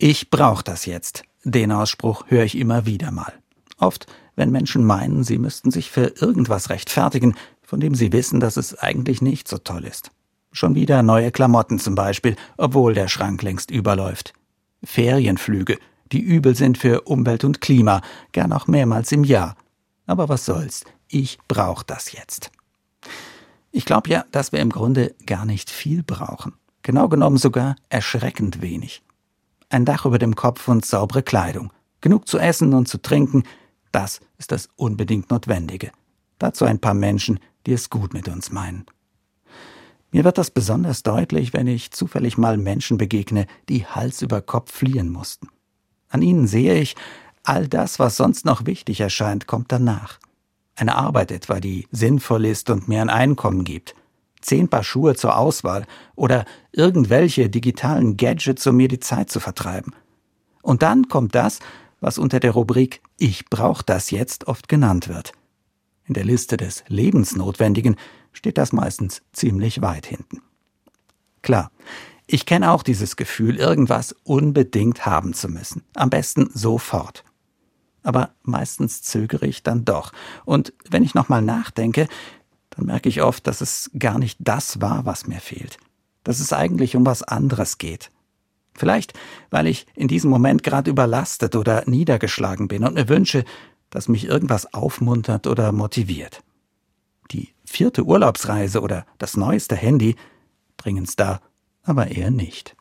Ich brauch das jetzt. Den Ausspruch höre ich immer wieder mal. Oft, wenn Menschen meinen, sie müssten sich für irgendwas rechtfertigen, von dem sie wissen, dass es eigentlich nicht so toll ist. Schon wieder neue Klamotten zum Beispiel, obwohl der Schrank längst überläuft. Ferienflüge, die übel sind für Umwelt und Klima, gern auch mehrmals im Jahr. Aber was soll's, ich brauch das jetzt. Ich glaube ja, dass wir im Grunde gar nicht viel brauchen. Genau genommen sogar erschreckend wenig. Ein Dach über dem Kopf und saubere Kleidung. Genug zu essen und zu trinken, das ist das unbedingt Notwendige. Dazu ein paar Menschen, die es gut mit uns meinen. Mir wird das besonders deutlich, wenn ich zufällig mal Menschen begegne, die Hals über Kopf fliehen mussten. An ihnen sehe ich, all das, was sonst noch wichtig erscheint, kommt danach. Eine Arbeit etwa, die sinnvoll ist und mir ein Einkommen gibt. Zehn Paar Schuhe zur Auswahl oder irgendwelche digitalen Gadgets, um mir die Zeit zu vertreiben. Und dann kommt das, was unter der Rubrik Ich brauch das jetzt oft genannt wird. In der Liste des Lebensnotwendigen steht das meistens ziemlich weit hinten. Klar, ich kenne auch dieses Gefühl, irgendwas unbedingt haben zu müssen. Am besten sofort. Aber meistens zögere ich dann doch. Und wenn ich nochmal nachdenke, dann merke ich oft, dass es gar nicht das war, was mir fehlt. Dass es eigentlich um was anderes geht. Vielleicht, weil ich in diesem Moment gerade überlastet oder niedergeschlagen bin und mir wünsche, das mich irgendwas aufmuntert oder motiviert. Die vierte Urlaubsreise oder das neueste Handy bringen's da aber eher nicht.